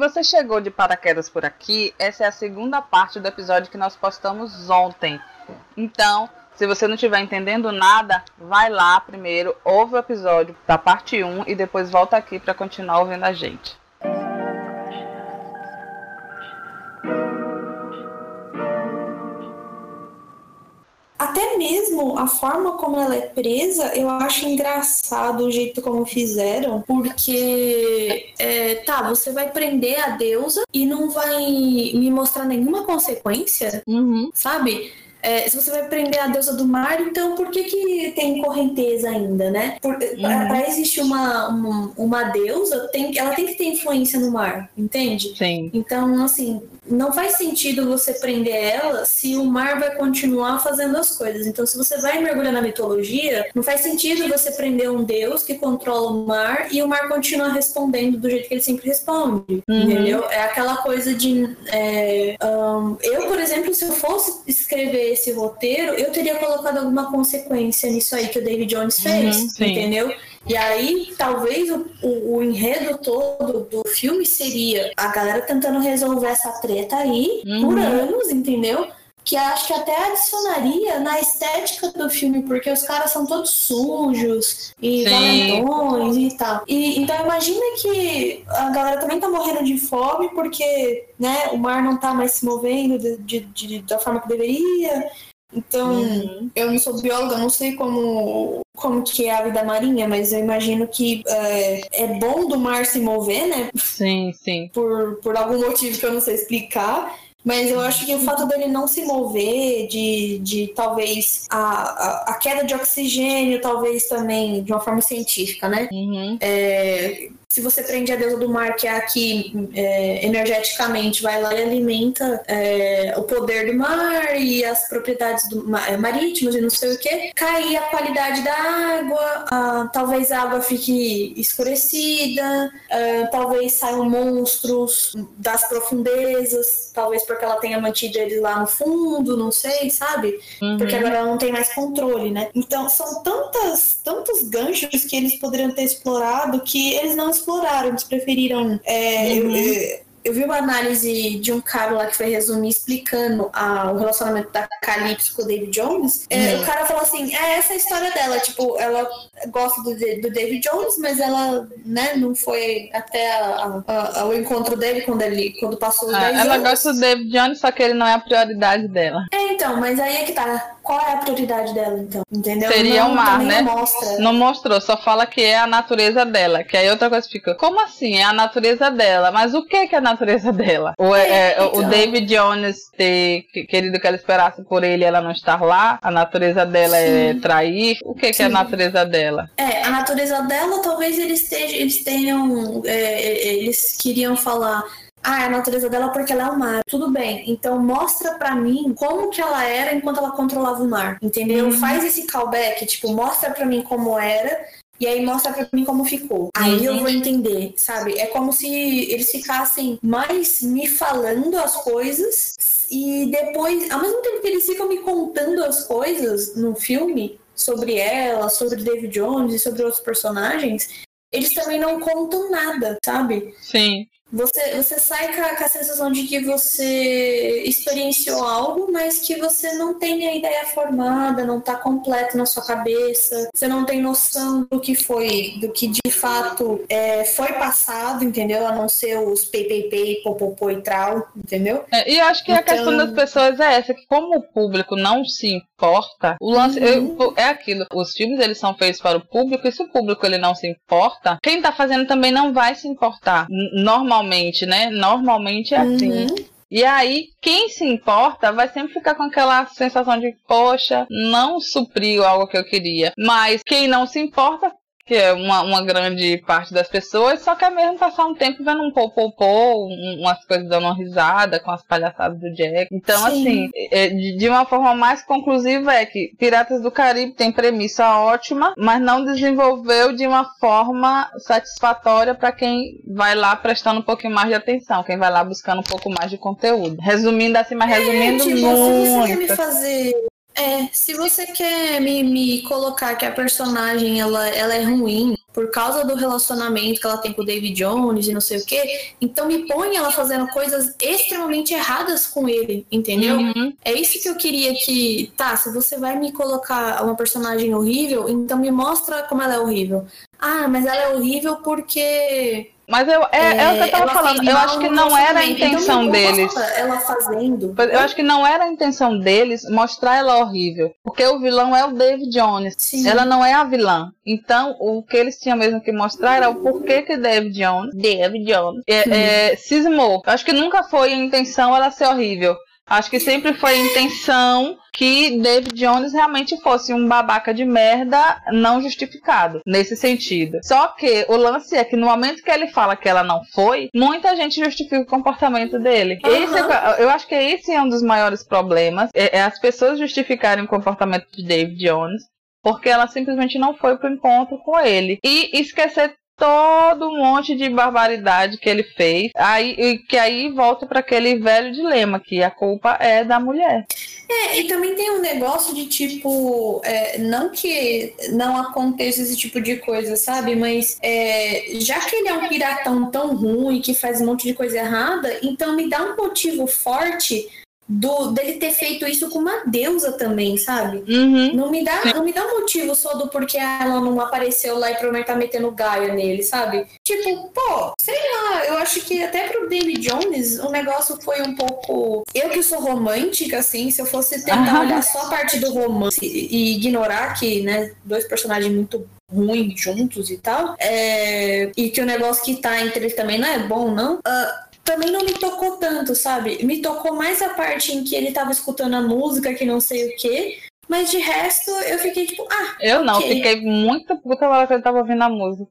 Você chegou de paraquedas por aqui, essa é a segunda parte do episódio que nós postamos ontem. Então, se você não estiver entendendo nada, vai lá primeiro, ouve o episódio da parte 1 e depois volta aqui para continuar ouvindo a gente. Até mesmo a forma como ela é presa, eu acho engraçado o jeito como fizeram, porque é, tá, você vai prender a deusa e não vai me mostrar nenhuma consequência, Uhum. sabe? É, se você vai prender a deusa do mar, então por que, que tem correnteza ainda, né? Por, pra, pra existir uma, uma, uma deusa, tem, ela tem que ter influência no mar, entende? Sim. Então, assim, não faz sentido você prender ela se o mar vai continuar fazendo as coisas. Então, se você vai mergulhar na mitologia, não faz sentido você prender um deus que controla o mar e o mar continua respondendo do jeito que ele sempre responde. Uhum. Entendeu? É aquela coisa de. é, ahn, eu, por exemplo, se eu fosse escrever esse roteiro, eu teria colocado alguma consequência nisso aí que o David Jones fez. Uhum, entendeu? E aí, talvez o, o, o enredo todo do filme seria a galera tentando resolver essa treta aí por Uhum. anos, entendeu? Que acho que até adicionaria na estética do filme, porque os caras são todos sujos e valentões e tal. E, então imagina que a galera também tá morrendo de fome porque né, o mar não tá mais se movendo de, de- de- da forma que deveria. Então, Uhum. eu não sou bióloga, não sei como, como que é a vida marinha, mas eu imagino que é, é bom do mar se mover, né? Sim, sim. Por, por algum motivo que eu não sei explicar. Mas eu acho que o fato dele não se mover, de, de talvez a, a, a queda de oxigênio, talvez também de uma forma científica, né? Uhum. É, se você prende a deusa do mar, que é aqui é, energeticamente, vai lá e alimenta é, o poder do mar e as propriedades do, é, marítimas e não sei o que, cair a qualidade da água, ah, talvez a água fique escurecida, ah, talvez saiam monstros das profundezas, talvez porque ela tenha mantido ele lá no fundo, não sei, sabe? Porque Uhum. agora ela não tem mais controle, né? Então são tantas, tantos ganchos que eles poderiam ter explorado que eles não exploraram, eles preferiram. é, eu- Uhum. eu, eu vi uma análise de um cara lá que foi resumir explicando a- o relacionamento da Calypso com o David Jones. É, Uhum. O cara falou assim: é essa a história dela. Tipo, ela gosta do, do David Jones, mas ela né, não foi até a- a- o encontro dele quando, ele, quando passou os Ah, 10 ela anos. gosta do David Jones, só que ele não é a prioridade dela. É, então, mas aí é que tá. Qual é a prioridade dela, então? Entendeu? Seria não, o mar, né? Não mostra. Não mostrou, só fala que é a natureza dela. Que aí outra coisa fica, como assim? É a natureza dela. Mas o que que é a natureza dela? Ou é, É, é, o então. David Jones ter que- querido que ela esperasse por ele e ela não estar lá? A natureza dela é Sim. trair? O que que é a natureza dela? É, a natureza dela, talvez eles, estejam, eles tenham. é, eles queriam falar. Ah, é a natureza dela porque ela é o mar. Tudo bem. Então mostra pra mim como que ela era enquanto ela controlava o mar. Entendeu? Uhum. Faz esse callback, tipo, mostra pra mim como era. E aí mostra pra mim como ficou. Aí eu Uhum. vou entender, sabe? É como se eles ficassem mais me falando as coisas e depois, ao mesmo tempo que eles ficam me contando as coisas no filme sobre ela, sobre David Jones e sobre outros personagens, eles também não contam nada, sabe? Sim. Você, você sai com a, com a sensação de que você experienciou algo, mas que você não tem a ideia formada, não tá completo na sua cabeça, você não tem noção do que foi, do que de fato é, foi passado, entendeu? A não ser os pei, pei, pei, popopô e trau, entendeu? É, e eu acho que a Então- questão das pessoas é essa, que como o público não se importa, o lance Uhum. eu- é aquilo, os filmes eles são feitos para o público, e se o público ele não se importa, quem tá fazendo também não vai se importar. Normalmente, né? Normalmente é assim. Uhum. E aí, quem se importa vai sempre ficar com aquela sensação de, poxa, não supriu algo que eu queria. Mas quem não se importa, que é uma, uma grande parte das pessoas, só quer mesmo passar um tempo vendo um popopô, um, umas coisas dando uma risada com as palhaçadas do Jack. Então, Sim. assim, é, de, de uma forma mais conclusiva é que Piratas do Caribe tem premissa ótima, mas não desenvolveu de uma forma satisfatória para quem vai lá prestando um pouquinho mais de atenção, quem vai lá buscando um pouco mais de conteúdo. Resumindo assim, mas resumindo tipo, se você quer me muito. fazer. É, se você quer me, me colocar que a personagem ela, ela é ruim por causa do relacionamento que ela tem com o David Jones e não sei o que, então me põe ela fazendo coisas extremamente erradas com ele, entendeu? Uhum. É isso que eu queria que. Tá, se você vai me colocar uma personagem horrível, então me mostra como ela é horrível. Ah, mas ela é horrível porque mas eu, é, é, é o que eu tava falando. Eu acho que não era a então, intenção então, deles. Ela fazendo. Eu acho que não era a intenção deles mostrar ela horrível. Porque o vilão é o David Jones. Sim. Ela não é a vilã. Então, o que eles tinham mesmo que mostrar era o porquê que David Jones, David Jones, é, é, cismou. Eu acho que nunca foi a intenção ela ser horrível. Acho que sempre foi a intenção que David Jones realmente fosse um babaca de merda não justificado, nesse sentido. Só que o lance é que no momento que ele fala que ela não foi, muita gente justifica o comportamento dele. Uhum. Esse, é eu acho que esse é um dos maiores problemas, é, é as pessoas justificarem o comportamento de David Jones porque ela simplesmente não foi pro encontro com ele. E esquecer todo um monte de barbaridade que ele fez. Aí, que aí volta para aquele velho dilema que a culpa é da mulher. É, e também tem um negócio de tipo, é, não que não aconteça esse tipo de coisa, sabe? Mas é, já que ele é um piratão tão ruim que faz um monte de coisa errada, então me dá um motivo forte do dele ter feito isso com uma deusa também, sabe? Uhum. Não me dá, não me dá motivo só do porquê ela não apareceu lá e provavelmente tá metendo gaia nele, sabe? Tipo, pô, sei lá, eu acho que até pro David Jones o negócio foi um pouco. Eu que sou romântica, assim, se eu fosse tentar ah. olhar só a parte do romance e ignorar que, né, dois personagens muito ruins juntos e tal, é... e que o negócio que tá entre eles também não é bom, não. Uh, também não me tocou tanto, sabe? Me tocou mais a parte em que ele tava escutando a música, que não sei o quê. Mas de resto, eu fiquei tipo, ah. Eu não, okay. fiquei muito puta na hora que ele tava ouvindo a música.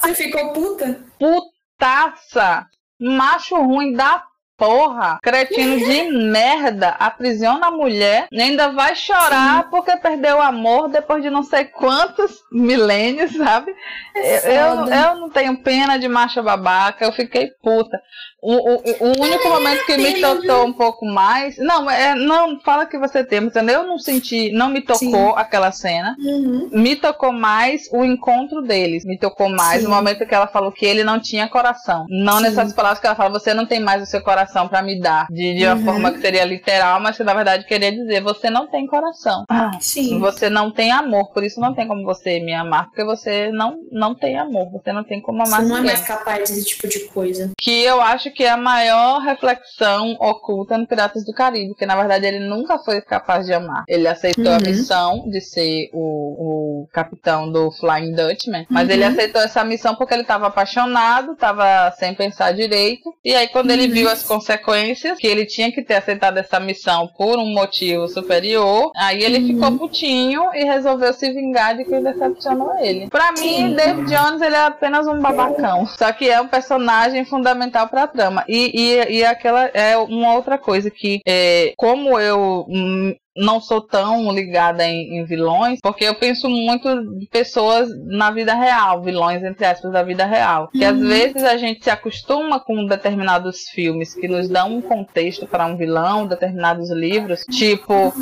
Você ficou puta? Putaça! Macho ruim da Porra, cretino de merda, aprisiona a mulher, ainda vai chorar Sim. porque perdeu o amor depois de não sei quantos milênios, sabe? É eu, eu não tenho pena de macha babaca, eu fiquei puta. O, o, o único momento que me tocou um pouco mais. Não, é, não, fala que você tem, entendeu? Eu não senti, não me tocou Sim. aquela cena. Uhum. Me tocou mais o encontro deles. Me tocou mais Sim. o momento que ela falou que ele não tinha coração. Não Sim. nessas palavras que ela fala, você não tem mais o seu coração para me dar. De, de uma uhum. forma que seria literal, mas que na verdade queria dizer, você não tem coração. Ah, sim. Você não tem amor, por isso não tem como você me amar, porque você não, não tem amor. Você não tem como amar. Você não é mais capaz desse tipo de coisa. Que eu acho que é a maior reflexão oculta no Piratas do Caribe, que na verdade ele nunca foi capaz de amar. Ele aceitou uhum. a missão de ser o, o capitão do Flying Dutchman, mas uhum. ele aceitou essa missão porque ele estava apaixonado, estava sem pensar direito, e aí quando uhum. ele viu as consequências, que ele tinha que ter aceitado essa missão por um motivo superior, aí ele uhum. ficou putinho e resolveu se vingar de quem decepcionou ele. Pra mim, David Jones ele é apenas um babacão, só que é um personagem fundamental pra trama. E e, e aquela é uma outra coisa que, é, como eu hum, não sou tão ligada em, em, vilões, porque eu penso muito de pessoas na vida real, vilões entre aspas da vida real. Que às uhum. vezes a gente se acostuma com determinados filmes que nos dão um contexto para um vilão, determinados livros, tipo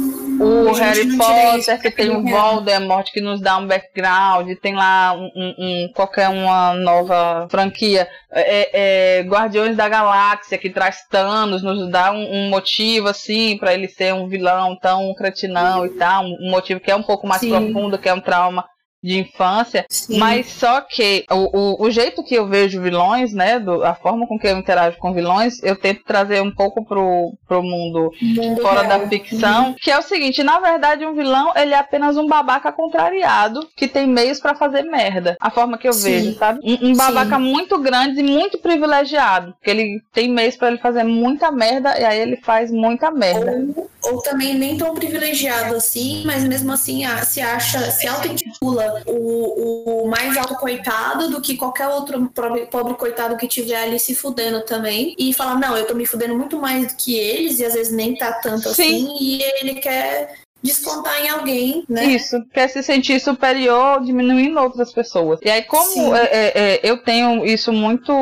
o Harry Potter que tem o Voldemort que nos dá um background, tem lá um, um, um qualquer uma nova franquia, é, é, Guardiões da Galáxia que traz Thanos, nos dá um, um motivo assim para ele ser um vilão tão um cretinão e tal, um motivo que é um pouco mais Sim. profundo, que é um trauma de infância, Sim. mas só que o, o, o, jeito que eu vejo vilões, né, do, a forma com que eu interajo com vilões, eu tento trazer um pouco pro, pro mundo, mundo fora real. da ficção, uhum. que é o seguinte, na verdade um vilão, ele é apenas um babaca contrariado, que tem meios para fazer merda, a forma que eu Sim. vejo, sabe? Um, um babaca Sim. muito grande e muito privilegiado, que ele tem meios para ele fazer muita merda e aí ele faz muita merda. Ou, ou também nem tão privilegiado assim, mas mesmo assim se acha, se auto-intitula o, o mais alto coitado do que qualquer outro pobre, pobre coitado que tiver ali se fudendo também. E fala, não, eu tô me fudendo muito mais do que eles, e às vezes nem tá tanto Sim. assim, e ele quer descontar em alguém, né? Isso, quer se sentir superior diminuindo outras pessoas. E aí, como é, é, é, eu tenho isso muito,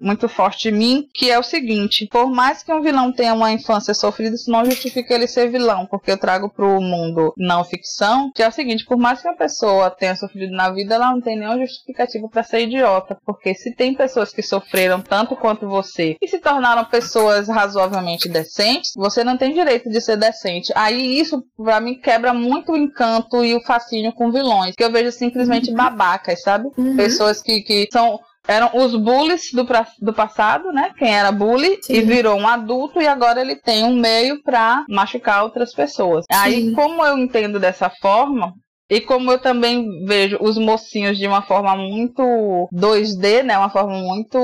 muito forte em mim, que é o seguinte: por mais que um vilão tenha uma infância sofrida, isso não justifica ele ser vilão, porque eu trago pro mundo não ficção, que é o seguinte: por mais que a pessoa tenha sofrido na vida, ela não tem nenhuma justificativa para ser idiota, porque se tem pessoas que sofreram tanto quanto você e se tornaram pessoas razoavelmente decentes, você não tem direito de ser decente. Aí isso pra mim quebra muito o encanto e o fascínio com vilões, que eu vejo simplesmente uhum. babacas, sabe? Uhum. Pessoas que, que são eram os bullies do, do passado, né? Quem era bully Sim. e virou um adulto e agora ele tem um meio para machucar outras pessoas. Sim. Aí, como eu entendo dessa forma, e como eu também vejo os mocinhos de uma forma muito 2D, né? Uma forma muito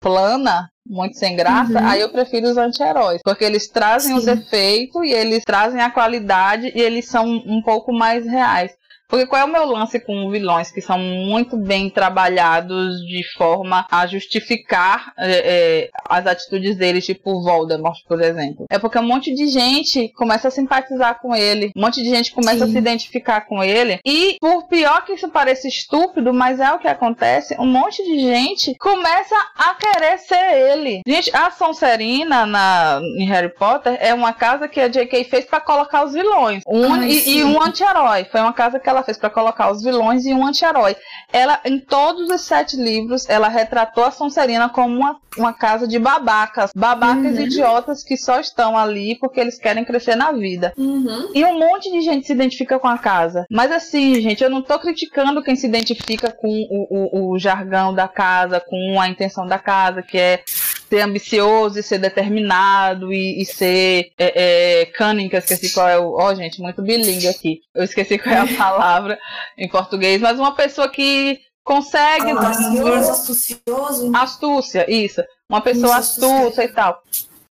plana, muito sem graça, uhum. aí eu prefiro os anti-heróis. Porque eles trazem Sim. os efeitos e eles trazem a qualidade e eles são um pouco mais reais. Porque qual é o meu lance com vilões que são muito bem trabalhados de forma a justificar é, é, as atitudes deles, tipo Voldemort, por exemplo? É porque um monte de gente começa a simpatizar com ele, um monte de gente começa Sim. a se identificar com ele, e por pior que isso pareça estúpido, mas é o que acontece, um monte de gente começa a querer ser ele. Gente, a Sonserina na, em Harry Potter é uma casa que a J.K. fez para colocar os vilões um, Ai, e, e um anti-herói. Foi uma casa que ela fez para colocar os vilões e um anti-herói. Ela, em todos os sete livros, ela retratou a Sonserina como uma, uma casa de babacas. Babacas uhum. idiotas que só estão ali porque eles querem crescer na vida. Uhum. E um monte de gente se identifica com a casa. Mas assim, gente, eu não tô criticando quem se identifica com o, o, o jargão da casa, com a intenção da casa, que é ser ambicioso e ser determinado e, e ser é, é, cunning, que eu esqueci qual é o. Ó, oh, gente, muito bilíngue aqui. Eu esqueci qual é a palavra em português, mas uma pessoa que consegue. Astucioso, astucioso. Astúcia, isso. Uma pessoa isso, astuta e tal.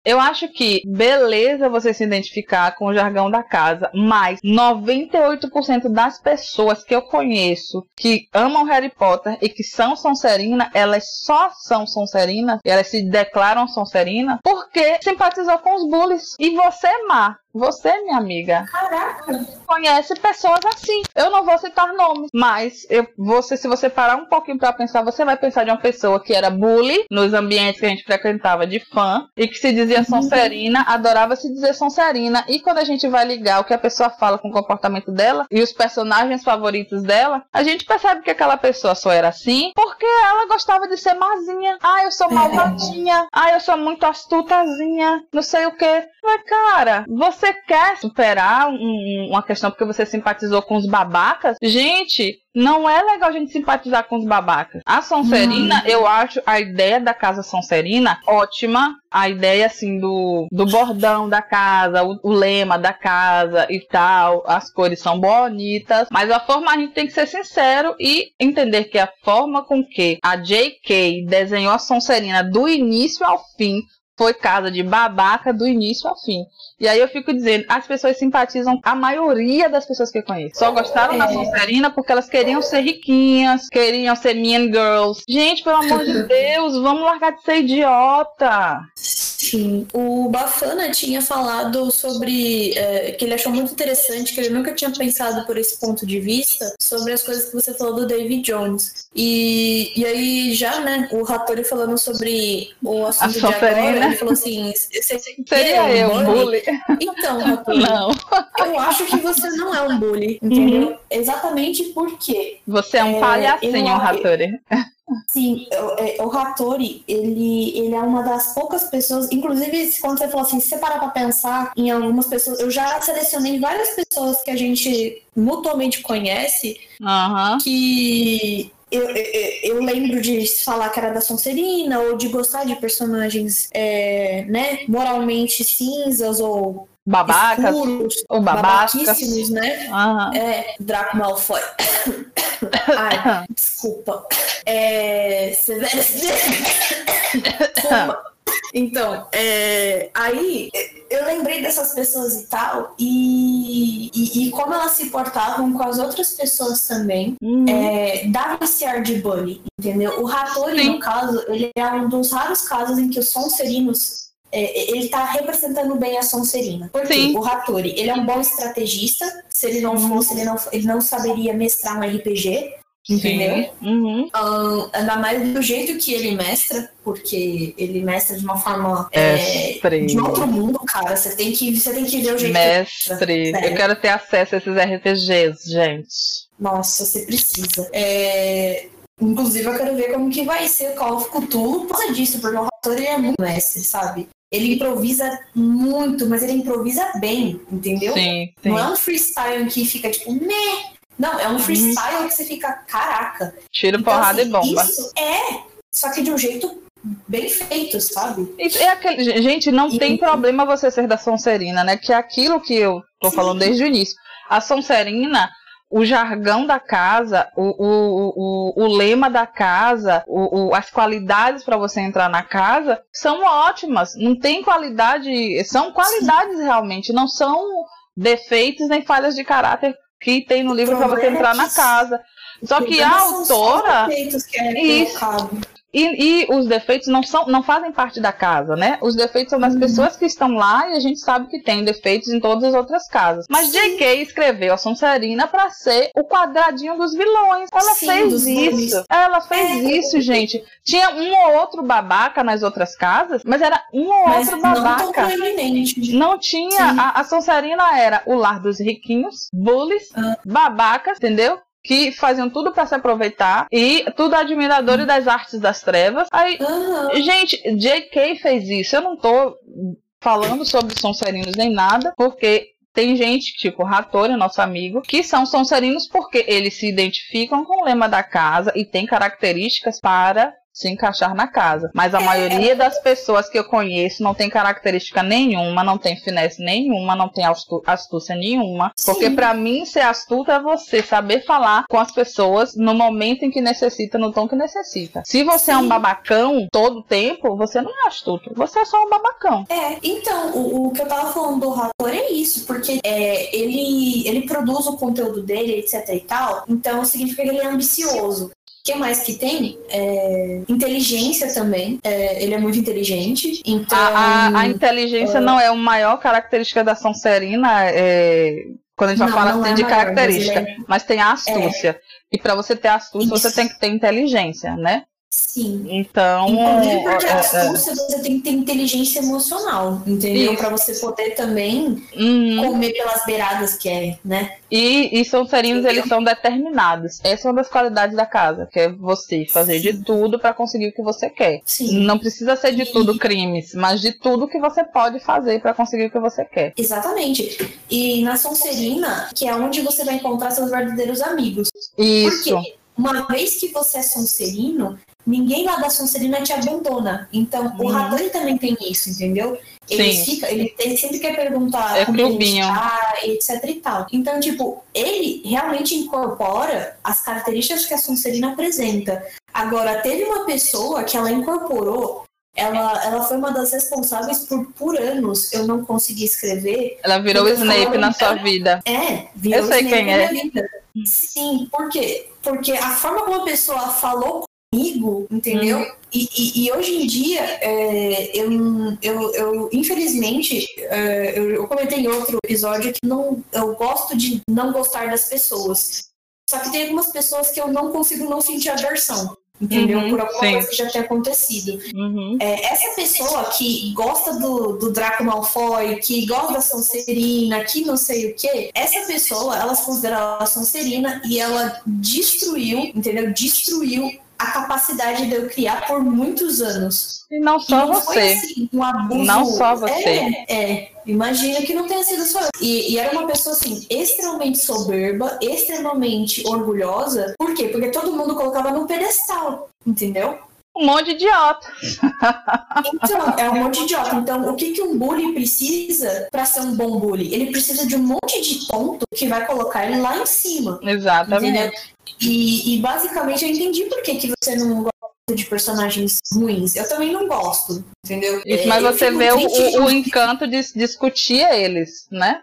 Eu acho que beleza você se identificar com o jargão da casa, mas 98% das pessoas que eu conheço que amam Harry Potter e que são Sonserina, elas só são Sonserina, elas se declaram Sonserina porque simpatizou com os bullies. E você, Má, você, minha amiga, Caraca. conhece pessoas assim. Eu não vou citar nomes, mas eu, você, se você parar um pouquinho para pensar, você vai pensar de uma pessoa que era bully nos ambientes que a gente frequentava de fã e que se dizia uhum. Sonserina, adorava se dizer Sonserina. E quando a gente vai ligar o que a pessoa fala com o comportamento dela e os personagens favoritos dela, a gente percebe que aquela pessoa só era assim porque ela gostava de ser mazinha. Ah, eu sou malvadinha. Ah, eu sou muito astutazinha. Não sei o que. Mas, cara, você você quer superar um, uma questão porque você simpatizou com os babacas, gente, não é legal a gente simpatizar com os babacas. A Sonserina, hum. eu acho a ideia da casa Sonserina ótima. A ideia, assim, do, do bordão da casa, o, o, lema da casa e tal. As cores são bonitas. Mas a forma, a gente tem que ser sincero e entender que a forma com que a J.K. desenhou a Sonserina do início ao fim foi casa de babaca do início ao fim. E aí eu fico dizendo, as pessoas simpatizam, a maioria das pessoas que eu conheço. Só gostaram é. da Sonserina porque elas queriam ser riquinhas, queriam ser mean girls. Gente, pelo amor de Deus, vamos largar de ser idiota. Sim. O Bafana tinha falado sobre é, que ele achou muito interessante, que ele nunca tinha pensado por esse ponto de vista, sobre as coisas que você falou do David Jones. E, e aí, já, né, o Hattori falando sobre o assunto de agora, ele falou assim: seria eu um bully? Então, Hattori, não. eu acho que você não é um bully, entendeu? Uhum. Exatamente porque. Você é um é, palhacinho, eu, Hattori. Sim, o, o Hattori, ele, ele é uma das poucas pessoas, inclusive quando você falou assim, se você parar pra pensar em algumas pessoas, eu já selecionei várias pessoas que a gente mutuamente conhece, uhum. que eu, eu, eu, lembro de falar que era da Sonserina, ou de gostar de personagens, é, né, moralmente cinzas, ou babacas, escuros, ou babacas. né? Uhum. É, Draco Malfoy. Ai, desculpa. É, Então, é, aí eu lembrei dessas pessoas e tal, e, e, e, como elas se portavam com as outras pessoas também, uhum. é, dava esse ar de bully, entendeu? O Hattori, no caso, ele é um dos raros casos em que os Sonserinos é, ele tá representando bem a Sonserina. Porque Sim. o Hattori, ele é um bom estrategista. Se ele não fosse, ele não, ele não saberia mestrar um RPG. Entendeu? Uhum. Ainda mais do jeito que ele mestra, porque ele mestra de uma forma é, de outro mundo, cara. Você tem que, você tem que ver o jeito. Mestre. Sério. Eu quero ter acesso a esses RPGs, gente. Nossa, você precisa. É, Inclusive, eu quero ver como que vai ser o Call of Cthulhu por causa disso, porque o Hattori é muito mestre, sabe? Ele improvisa muito, mas ele improvisa bem, entendeu? Sim, sim. Não é um freestyle que fica tipo, né? Não, é um freestyle que você fica, caraca. Tiro, Então, porrada assim, e bomba. Isso é, só que de um jeito bem feito, sabe? É aquele, gente, não E- tem problema você ser da Sonserina, né? Que é aquilo que eu tô Sim. falando desde o início. A Sonserina, o jargão da casa, o, o, o, o lema da casa, o, o- as qualidades para você entrar na casa são ótimas. Não tem qualidade, são qualidades realmente, não são defeitos nem falhas de caráter que tem no livro para você entrar na casa. Só que a São só autora. que é Isso. E, e os defeitos não, são, não fazem parte da casa, né? Os defeitos são das Uhum. pessoas que estão lá e a gente sabe que tem defeitos em todas as outras casas. Mas Sim. J.K. escreveu a Sonserina pra ser o quadradinho dos vilões. Ela Sim, fez isso. Ela fez É. isso, gente. Tinha um ou outro babaca nas outras casas, mas era um ou Mas outro não babaca. proeminente. Não tinha. Sim. A, a Sonserina era o lar dos riquinhos, bullies, Ah. babacas, entendeu? Que faziam tudo pra se aproveitar e tudo admiradores das artes das trevas. Aí, Aham. gente, J.K. fez isso. Eu não tô falando sobre Sonserinos nem nada, porque tem gente, tipo Hattori, nosso amigo, que são Sonserinos porque eles se identificam com o lema da casa e têm características para se encaixar na casa. Mas a maioria das pessoas que eu conheço não tem característica nenhuma, não tem finesse nenhuma, não tem astúcia nenhuma. Porque Sim. pra mim ser astuto é você saber falar com as pessoas no momento em que necessita, no tom que necessita. Se você é um Sim. babacão todo tempo, você não é astuto. Você é só um babacão. É, então, o, o que eu tava falando do Rator é isso, porque é, ele, ele produz o conteúdo dele, etc e tal, então significa que ele é ambicioso. O que mais que tem? É, inteligência também. É, ele é muito inteligente. Então. A, a- a inteligência é. não é a maior característica da Sonserina, é, quando a gente Não, falar não assim é de maior, característica, mas mas tem a astúcia. E pra você ter astúcia, você Isso. tem que ter inteligência, né? Sim. Então. Inclusive porque é, a é, astúcia você tem que ter inteligência emocional, entendeu? Pra você poder também uhum. comer pelas beiradas que é, né? E, e Sonserinos, Entendeu? eles são determinados. Essa é uma das qualidades da casa, que é você fazer de Sim. tudo pra conseguir o que você quer. Sim. Não precisa ser de E- tudo crimes, mas de tudo que você pode fazer pra conseguir o que você quer. Exatamente. E na Sonserina, que é onde você vai encontrar seus verdadeiros amigos. Isso. Porque uma vez que você é Sonserino, ninguém lá da Sonserina te abandona. Então, o Uhum. Hattori também tem isso, entendeu? Ele, Sim. fica, ele, ele sempre quer perguntar É como clubinho. tá, etc e tal. Então, tipo, ele realmente incorpora as características que a Sonserina apresenta. Agora, teve uma pessoa que ela incorporou, ela, ela foi uma das responsáveis por, por anos, eu não consegui escrever. Ela virou o Snape na sua vida. É, virou Eu sei Snape quem na é. minha vida. Sim, por quê? Porque a forma como a pessoa falou comigo, entendeu? Uhum. E, e- e hoje em dia, é, eu, eu, eu, infelizmente, é, eu, eu comentei em outro episódio que não, eu gosto de não gostar das pessoas. Só que tem algumas pessoas que eu não consigo não sentir aversão. Entendeu? Uhum, Por alguma sim. coisa que já tenha acontecido. Uhum. É, essa pessoa que gosta do, do Draco Malfoy, que gosta da Sonserina, que não sei o que, essa pessoa, ela se considera a Sonserina e ela destruiu, entendeu? Destruiu a capacidade de eu criar por muitos anos. E não E só não foi você. assim, um abuso. Não só você. É, é. imagina que não tenha sido só eu. E, e era uma pessoa assim, extremamente soberba, extremamente orgulhosa. Por quê? Porque todo mundo colocava no pedestal, entendeu? Um monte de idiota. Então, é um monte de idiota. Então, o que, que um bully precisa pra ser um bom bully? Ele precisa de um monte de ponto que vai colocar ele lá em cima. Exatamente. E, e basicamente eu entendi por que, que você não gosta de personagens ruins. Eu também não gosto, entendeu? Isso, É, mas eu você vê o, o- encanto de discutir eles, né?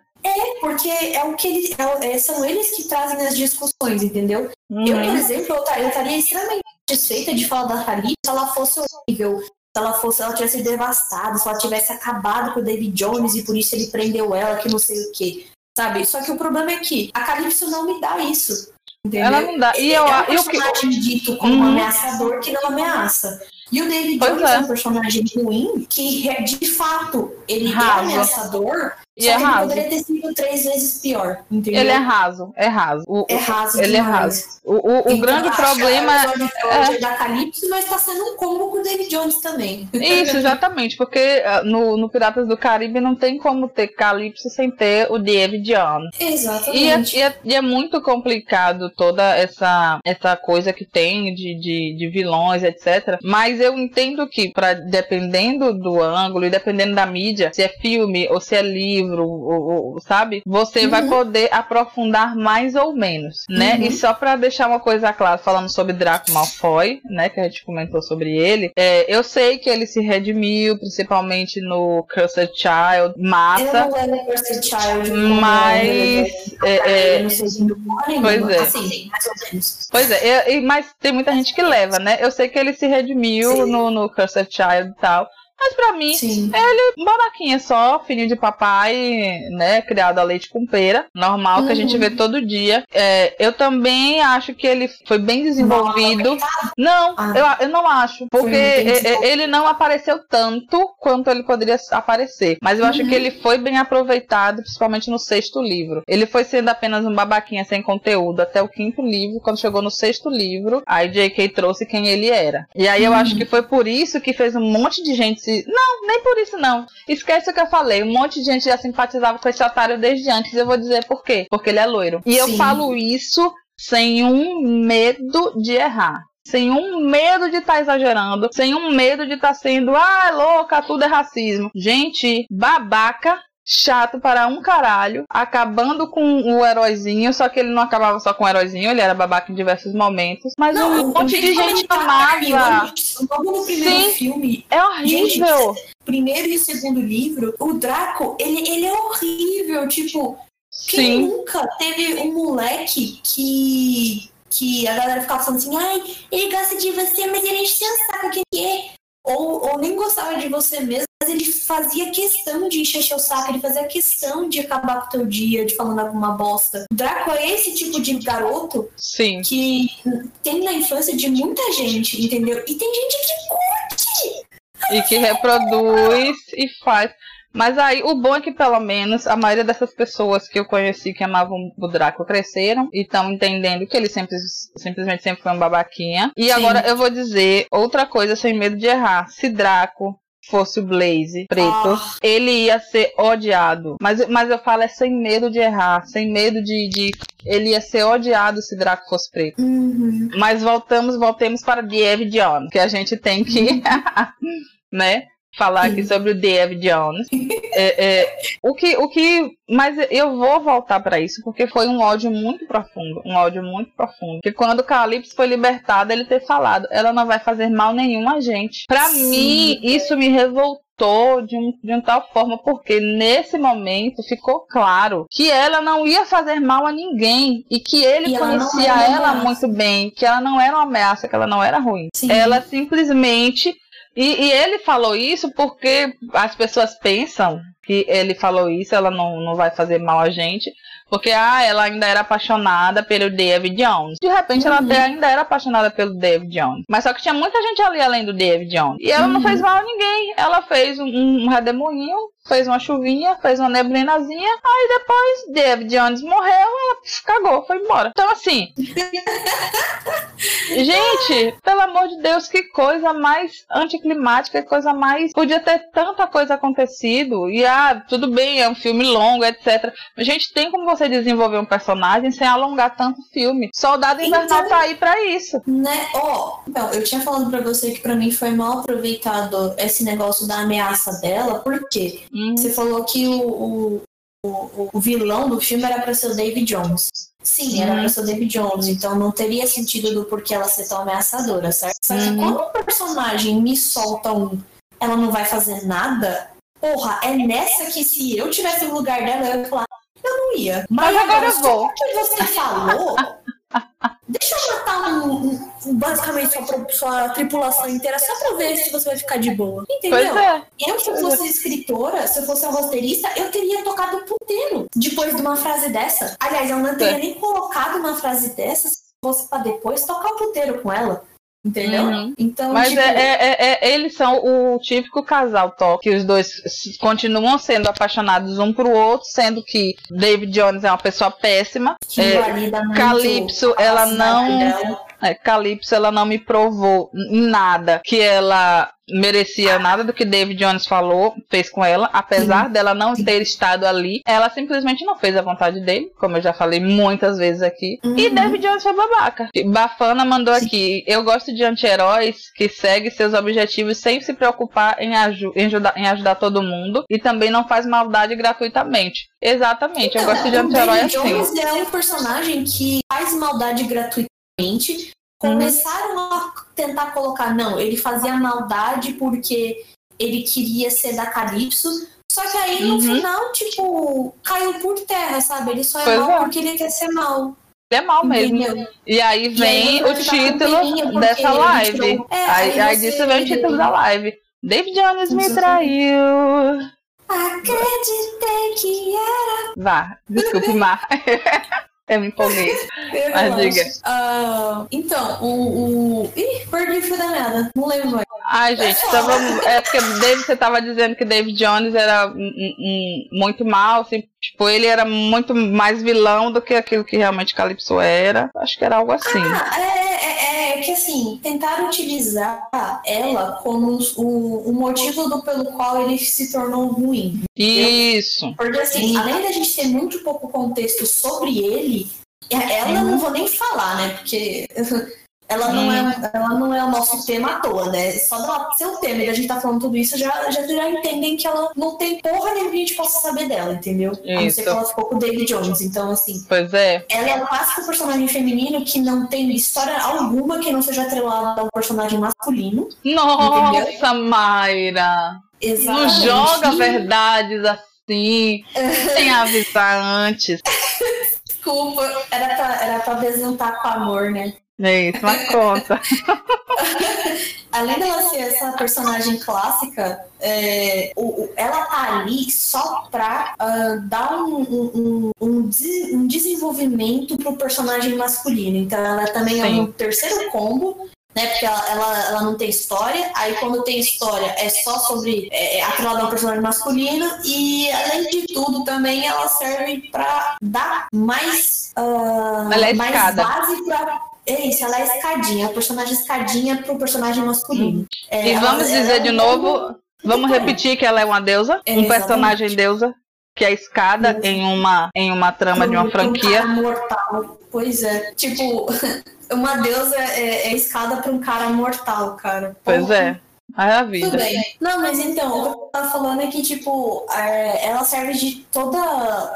Porque é o que eles, é- é- são eles que trazem as discussões, entendeu? Eu, por Uhum. exemplo, eu estaria extremamente satisfeita de falar da Thalita se ela fosse horrível. se ela fosse, ela tivesse devastada, se ela tivesse acabado com o David Jones e por isso ele prendeu ela, que não sei o quê. Sabe? Só que o problema é que a Calypso não me dá isso. Entendeu? Ela não dá. E é eu, um eu personagem dito como um ameaçador que não ameaça. E o David Pois Jones é. é. um personagem ruim que, de fato, ele é ameaçador, E só é raso. poderia ter sido três vezes pior, entendeu? Ele é raso, é raso. O, É raso ele é demais. raso. O, o, o Então, grande problema é. é da Calypso, mas tá sendo um combo com o David Jones também. Isso, exatamente, porque ah, no, no Piratas do Caribe não tem como ter Calypso sem ter o David Jones. E é, Exatamente. e é- e é muito complicado toda essa, essa coisa que tem de, de, de vilões, etc. Mas eu entendo que, pra, dependendo do ângulo e dependendo da mídia, se é filme ou se é livro, ou, ou- sabe? Você vai Uhum. poder aprofundar mais ou menos, né? Uhum. E só pra deixar uma coisa clara, falando sobre Draco Malfoy, né? Que a gente comentou sobre ele. é, eu sei que ele se redimiu, principalmente no Cursed Child, Eu massa. não lembro Cursed Child Mas, é, é, pois é. assim. Pois é, mas tem muita gente que leva, né? Eu sei que ele se redimiu Sim. no, no Cursed Child e tal. Mas pra mim, Sim. um babaquinha só, filhinho de papai, né? Criado a leite com pera. Normal, que a gente Uhum. vê todo dia. É, eu também acho que ele foi bem desenvolvido. Não, Ah. eu, eu não acho. Porque é- é- ele não apareceu tanto quanto ele poderia aparecer. Mas eu acho Uhum. que ele foi bem aproveitado, principalmente no sexto livro. Ele foi sendo apenas um babaquinha sem conteúdo até o quinto livro. Quando chegou no sexto livro, aí J.K. trouxe quem ele era. E aí eu Uhum. acho que foi por isso que fez um monte de gente se. Não, nem por isso não. Esquece o que eu falei. Um monte de gente já simpatizava com esse otário desde antes. Eu vou dizer por quê. Porque ele é loiro. E eu Sim. falo isso sem um medo de errar. Sem um medo de estar exagerando, sem um medo de estar sendo, ah, louca, tudo é racismo. Gente, babaca, chato para um caralho, acabando com o heróizinho, só que ele não acabava só com o heróizinho, ele era babaca em diversos momentos. Mas um o monte de gente amava. Logo no primeiro Sim. filme, É horrível. primeiro e segundo livro, o Draco, ele, ele é horrível. Tipo, quem Sim. nunca teve um moleque que, que a galera ficava falando assim, ai, ele gosta de você, mas ele enche seu saco, que é? Ou, ou nem gostava de você mesmo, mas ele fazia questão de encher seu saco, ele fazia questão de acabar com o teu dia, de falando alguma bosta. O Draco é esse tipo de garoto Sim. que tem na infância de muita gente, entendeu? E tem gente que curte. E que reproduz e faz. Mas aí, o bom é que pelo menos a maioria dessas pessoas que eu conheci que amavam o Draco cresceram e estão entendendo que ele sempre, simplesmente sempre foi um babaquinha. E Sim. agora eu vou dizer outra coisa sem medo de errar. Se Draco fosse o Blaze preto, Ah. ele ia ser odiado. Mas, mas eu falo é sem medo de errar, sem medo de, de. Ele ia ser odiado se Draco fosse preto. Uhum. Mas voltamos, voltemos para David Jones, que a gente tem que, né, falar aqui sobre o David Jones. É, é, o que, o que, mas eu vou voltar para isso porque foi um ódio muito profundo, um ódio muito profundo. Que quando Calypso foi libertada, ele ter falado, ela não vai fazer mal nenhum a gente. Para mim, isso me revoltou de um, de um tal forma, porque nesse momento ficou claro que ela não ia fazer mal a ninguém e que ele E ela conhecia uma ela ameaça. muito bem, que ela não era uma ameaça, que ela não era ruim. Sim. Ela simplesmente. E, e ele falou isso porque as pessoas pensam que ele falou isso, ela não, não vai fazer mal a gente, porque ah, ela ainda era apaixonada pelo David Jones. De repente ela Uhum. até ainda era apaixonada pelo David Jones. Mas só que tinha muita gente ali além do David Jones. E ela não Uhum. fez mal a ninguém. Ela fez um, um redemoinho, fez uma chuvinha, fez uma neblinazinha. Aí depois David Jones morreu, ela cagou, foi embora. Então assim. Gente, pelo amor de Deus, que coisa mais anticlimática, que coisa mais. Podia ter tanta coisa acontecido. E ah, tudo bem, é um filme longo, etc. Mas, gente, tem como você desenvolver um personagem sem alongar tanto o filme. Soldado Invernal Então- tá aí pra isso. Né? Ó, então, eu tinha falado pra você que pra mim foi mal aproveitado esse negócio da ameaça dela, por quê? Hum, Você falou que o, o, o, o vilão do filme era pra ser o David Jones. Sim, era pra ser o David Jones, então não teria sentido do porquê ela ser tão ameaçadora, certo? Só que Uhum. quando um personagem me solta um ela não vai fazer nada, porra, é nessa que se eu tivesse no lugar dela, eu ia falar, eu não ia. Mas agora eu vou. só que você falou, Deixa eu matar um, um, basicamente sua, sua tripulação inteira só pra ver se você vai ficar de boa. Entendeu? É. Eu, se eu fosse escritora, se eu fosse uma roteirista, eu teria tocado o puteiro depois de uma frase dessa. Aliás, eu não teria É. nem colocado uma frase dessa se fosse pra depois tocar o puteiro com ela. Entendeu? Uhum. Então, Mas tipo, é, é- é- é- eles são o típico casal top, que os dois continuam sendo apaixonados um pro outro, sendo que David Jones é uma pessoa péssima. que é, Calypso, ela não- dela. É, Calypso, ela não me provou em nada que ela merecia nada do que David Jones falou, fez com ela, apesar dela não ter estado ali, ela simplesmente não fez a vontade dele, como eu já falei muitas vezes aqui. E Uhum. David Jones foi babaca. Bafana mandou aqui: Eu gosto de anti-heróis que seguem seus objetivos sem se preocupar em, aju- em ajudar, em ajudar todo mundo e também não faz maldade gratuitamente. Exatamente, eu gosto de Então, anti-herói David assim. Jones é um personagem que faz maldade gratuitamente. Começaram a tentar colocar, não, ele fazia maldade porque ele queria ser da Calypso. Só que aí no Uhum. final, tipo, caiu por terra, sabe? Ele só é Pois mal é. porque ele quer ser mal. É mal mesmo. Entendeu? E aí E aí vem o título dessa live. tirou- É, aí, aí você- disso vem o título da live. David Jones me traiu. Acreditei que era. Vá, desculpe, Mar. Eu me empolguei. Mas diga. Ah, então, o, o. Ih, perdi o fio da meada. Não lembro mais. Ai, gente, então vamos. É porque David, você tava dizendo que David Jones era muito mal, assim, tipo, ele era muito mais vilão do que aquilo que realmente Calypso era. Acho que era algo assim. Ah, é, é, é que assim, tentaram utilizar ela como o, o motivo do, pelo qual ele se tornou ruim. Isso. Porque assim, além da gente ter muito pouco contexto sobre ele, ela eu não vou nem falar, né? Porque ela não, é, ela não é o nosso tema à toa, né? Só dela ser o tema e a gente tá falando tudo isso, já, já, já entendem que ela não tem porra nenhuma que a gente possa saber dela, entendeu? A não Isso. ser que ela ficou com o David Jones. Então, assim, Pois é. ela é o clássico personagem feminino que não tem história alguma que não seja atrelada a um personagem masculino. Nossa, Mayra. Não Exatamente. joga E- verdades assim, sem avisar antes. Desculpa, era pra, era pra apresentar com amor, né? É isso, mas conta. Além dela ser essa personagem clássica, é, o- o- ela tá ali só pra ah, dar um, um, um, des- um desenvolvimento pro personagem masculino. Então ela também é Sim. um terceiro combo. Né, porque ela, ela, ela não tem história, aí quando tem história é só sobre é, é atrelada ao personagem masculino, e além de tudo também ela serve pra dar mais, é mais escada. base pra é isso, ela é escadinha, a personagem escadinha pro personagem masculino. É, E vamos ela dizer é de um novo, vamos repetir que ela é uma deusa, É, um exatamente. personagem deusa, que é escada em uma, em uma trama de uma franquia. cara mortal. Pois é, tipo, uma deusa é, é escada pra um cara mortal, cara. Pois Porra. é, a Tudo bem. Não, mas então, o que eu tava falando é que, tipo, é, ela serve de toda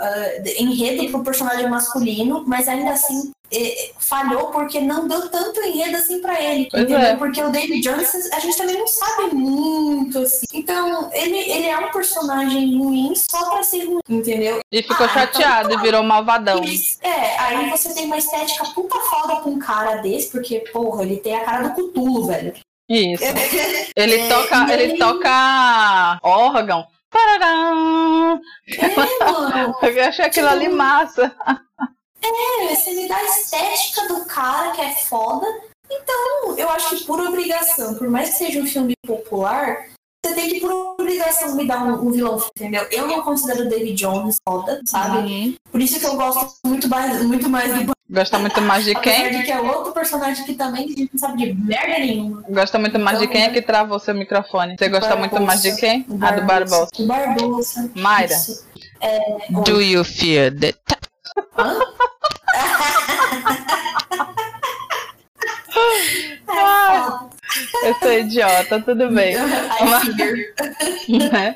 é, enredo pro personagem masculino, mas ainda assim é, falhou porque não deu tanto enredo assim pra ele. Pois entendeu? é. Porque o David Jones, a gente também não sabe muito assim. Então, ele, ele é um personagem ruim só pra ser ruim, entendeu? E ficou Ah, chateado e virou malvadão. É, aí você tem uma estética puta foda com um cara desse, porque, porra, ele tem a cara do Cthulhu, velho. Isso. Ele É, toca, ele toca órgão. Parará! É. Eu achei aquilo ali massa. É, você me dá a estética do cara que é foda. Então, eu acho que por obrigação, por mais que seja um filme popular, você tem que, por obrigação, me dar um, um vilão, entendeu? Eu não considero o David Jones foda, sabe? Por isso que eu gosto muito mais, muito mais do Gosta muito mais de quem? de que é outro personagem que também a gente não sabe de merda nenhuma. Gosta muito mais de quem é que travou seu microfone? Você gosta muito mais de quem? O A do Barbosa. Barbosa. Mayra. É, Do you fear the Hã? Ah, Eu sou idiota, tudo bem. Né?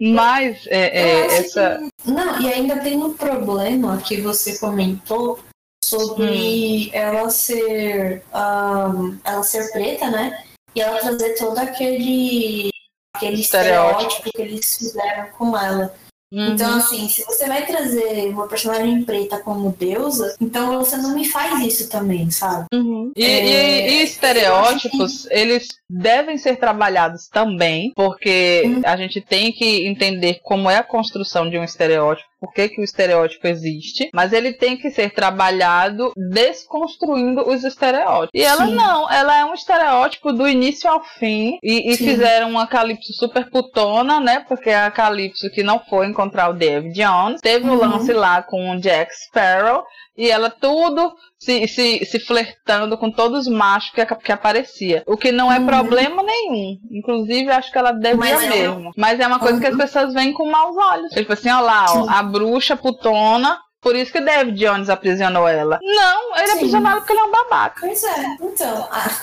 Mas é, é, essa. que- Não, e ainda tem um problema que você comentou sobre ela ser ahn, ela ser preta, né? E ela trazer todo aquele aquele Estereótipo. estereótipo que eles fizeram com ela. Uhum. Então, assim, se você vai trazer uma personagem preta como deusa, então você não me faz isso também, sabe? Uhum. E, é... e, e, estereótipos, que... eles devem ser trabalhados também, porque uhum. a gente tem que entender como é a construção de um estereótipo, por que, que o estereótipo existe, mas ele tem que ser trabalhado desconstruindo os estereótipos. E ela Sim. não, ela é um estereótipo do início ao fim, e, e fizeram uma Calypso super putona, né? Porque a Calypso que não foi encontrar o David Jones, teve uhum. um lance lá com o Jack Sparrow, e ela tudo se, se, se flertando com todos os machos que, que aparecia. O que não é uhum. problema nenhum. Inclusive, acho que ela devia Mas é mesmo. Mas é uma coisa uhum. que as uhum. pessoas veem com maus olhos. Tipo assim, ó lá, ó, a bruxa putona por isso que David Jones aprisionou ela. Não, ele Sim. aprisionou ela porque ele é um babaca. Pois é, então. Ah,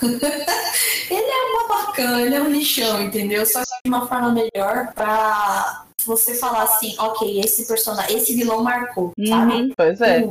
ele é um babacão, ele é um lixão, entendeu? Só que de uma forma melhor pra você falar assim, ok, esse personagem, esse vilão marcou, sabe? Uhum, pois é.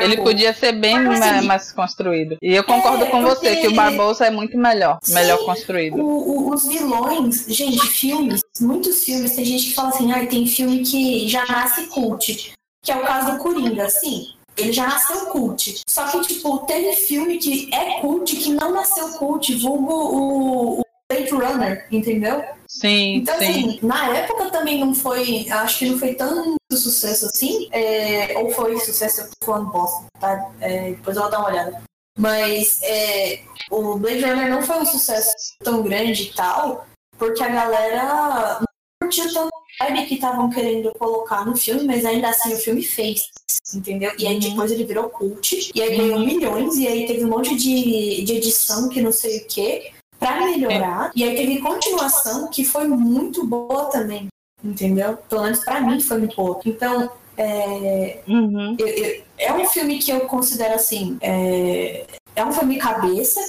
Ele podia ser bem mais, assim, mais, construído. E eu concordo é, com você que o Barbosa é muito melhor, sim, melhor construído. O, o, os vilões, gente, filmes, muitos filmes, tem gente que fala assim, ah, tem filme que já nasce cult, que é o caso do Coringa, sim. Ele já nasceu cult. Só que, tipo, teve filme que é cult que não nasceu cult, vulgo o Blade Runner, entendeu? Sim, então, sim. assim, na época também não foi, acho que não foi tanto sucesso assim, é, ou foi sucesso, eu tô falando bosta, tá? É, depois eu vou dar uma olhada. Mas é, o Blade Runner não foi um sucesso tão grande e tal, porque a galera não curtiu tanto a vibe que estavam querendo colocar no filme, mas ainda assim o filme fez, entendeu? E aí uhum. depois ele virou cult, e aí ganhou milhões, e aí teve um monte de, de edição que não sei o que para melhorar. E aí teve continuação que foi muito boa também, entendeu? Pelo menos para mim foi muito boa. Então, é, uhum. eu, eu, é um filme que eu considero assim, é, é um filme cabeça,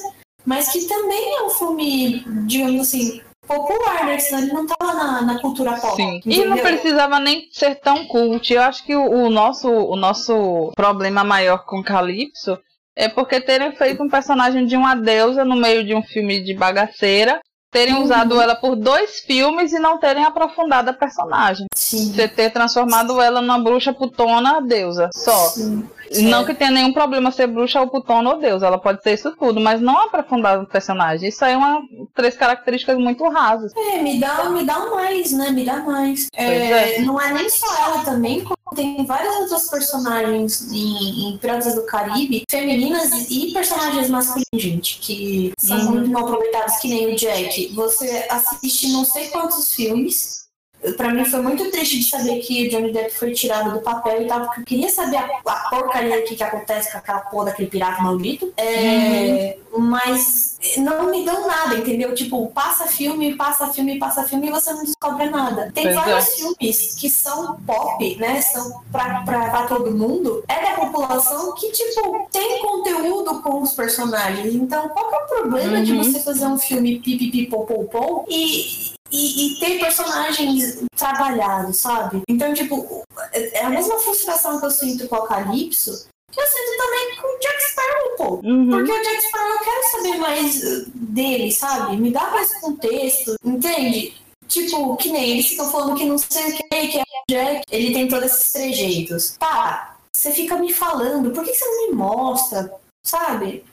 mas que também é um filme, digamos assim, popular, né? Senão ele não tava na, na cultura pop. Sim. Entendeu? E não precisava nem ser tão cult. Eu acho que o, o, nosso, o nosso problema maior com Calypso é porque terem feito um personagem de uma deusa no meio de um filme de bagaceira, terem uhum. usado ela por dois filmes e não terem aprofundado a personagem. Sim. Você ter transformado ela numa bruxa putona deusa, só. Sim. Não que tenha nenhum problema ser bruxa ou putona ou deus, ela pode ser isso tudo, mas não aprofundar o personagem. Isso aí é uma três características muito rasas. É, me dá, me dá mais, né? Me dá mais. É, é. Não é nem só ela também, tem várias outras personagens em, em Piratas do Caribe, femininas e personagens masculinos, gente, que são uhum. muito mal aproveitados, que nem o Jack. Você assiste não sei quantos filmes Pra mim foi muito triste de saber que o Johnny Depp foi tirado do papel e tal, porque eu queria saber a, a porcaria que, que acontece com aquela porra daquele pirata maldito. É, uhum. Mas não me dão nada, entendeu? Tipo, passa filme, passa filme, passa filme e você não descobre nada. Tem pois vários é. filmes que são pop, né? São pra, pra, pra todo mundo. É da população que, tipo, tem conteúdo com os personagens. Então, qual que é o problema uhum. de você fazer um filme pipipipopopom e e, e ter personagens trabalhados, sabe? Então, tipo, é a mesma frustração que eu sinto com o Calypso, que eu sinto também com o Jack Sparrow, pô. Uhum. Porque o Jack Sparrow eu quero saber mais dele, sabe? Me dá mais contexto, entende? Tipo, que nem eles ficam falando que não sei o que, que é o Jack, ele tem todos esses trejeitos. Tá, você fica me falando, por que você não me mostra, sabe?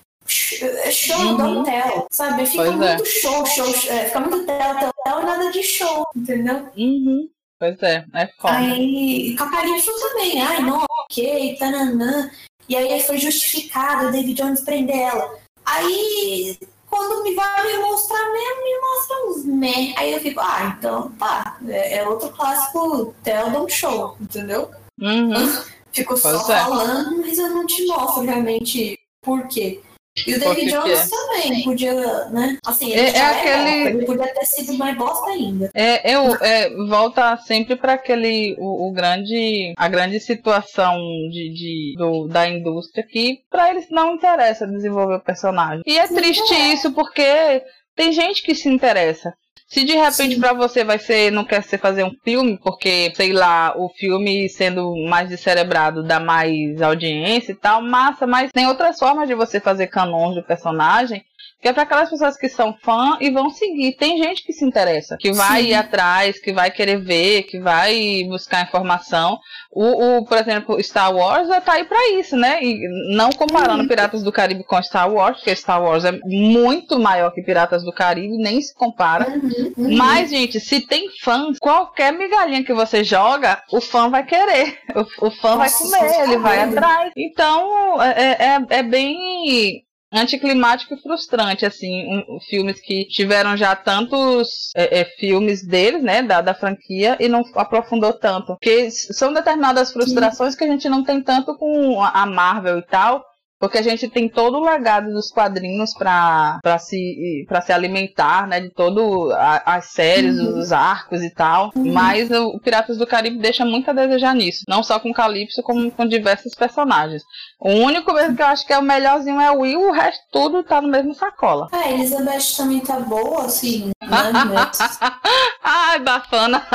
É show, uhum. don't tell, sabe? Fica pois muito é. show, show, é, fica muito tell, tell, tell e nada de show, entendeu? Uhum. Pois é, é foda. Aí, Cacalypso também, ai, não, ok, tananã. E aí foi justificado o David Jones prender ela. Aí, quando me vai me mostrar mesmo, me mostra uns meh. Aí eu fico, ah, então tá, é, é outro clássico Tell Don't Show, entendeu? Uhum. Fico pois só é. falando, mas eu não te mostro realmente por quê. E o David Jones é. também podia, né? Assim, ele é, é aquele. ele podia ter sido mais bosta ainda. É, eu, é, volta sempre para aquele o, o, grande a grande situação de, de do, da indústria que para eles não interessa desenvolver o personagem. E é triste é. isso porque tem gente que se interessa. Se de repente para você vai ser, não quer ser fazer um filme, porque, sei lá, o filme sendo mais descerebrado dá mais audiência e tal, massa, mas tem outras formas de você fazer canons do personagem que é para aquelas pessoas que são fã e vão seguir. Tem gente que se interessa, que vai Sim. ir atrás, que vai querer ver, que vai buscar informação. O, o por exemplo, Star Wars tá aí para isso, né? E não comparando uhum. Piratas do Caribe com Star Wars, porque Star Wars é muito maior que Piratas do Caribe, nem se compara. Uhum. Uhum. Mas, gente, se tem fãs, qualquer migalhinha que você joga, o fã vai querer. O, o fã Nossa, vai comer, ele vai atrás. Então, é, é, é bem anticlimático e frustrante, assim, um, filmes que tiveram já tantos é, é, filmes deles, né, da, da franquia, e não aprofundou tanto. Porque são determinadas frustrações Sim. que a gente não tem tanto com a Marvel e tal, porque a gente tem todo o legado dos quadrinhos para se, pra se alimentar, né? De todo a, as séries, uhum. os arcos e tal. Uhum. Mas o Piratas do Caribe deixa muito a desejar nisso. Não só com Calypso, como com diversos personagens. O único mesmo que eu acho que é o melhorzinho é o Will, o resto tudo tá no mesmo sacola. Ah, a Elizabeth também tá boa, assim. Né? Ai, bafana.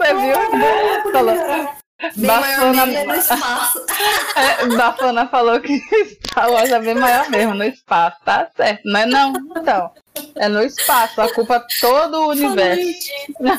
Você viu? Falou. Bafana... no espaço. É, Bafana falou que Star Wars é bem maior mesmo no espaço, tá certo. Não é não? Então, é no espaço, a culpa é todo o universo.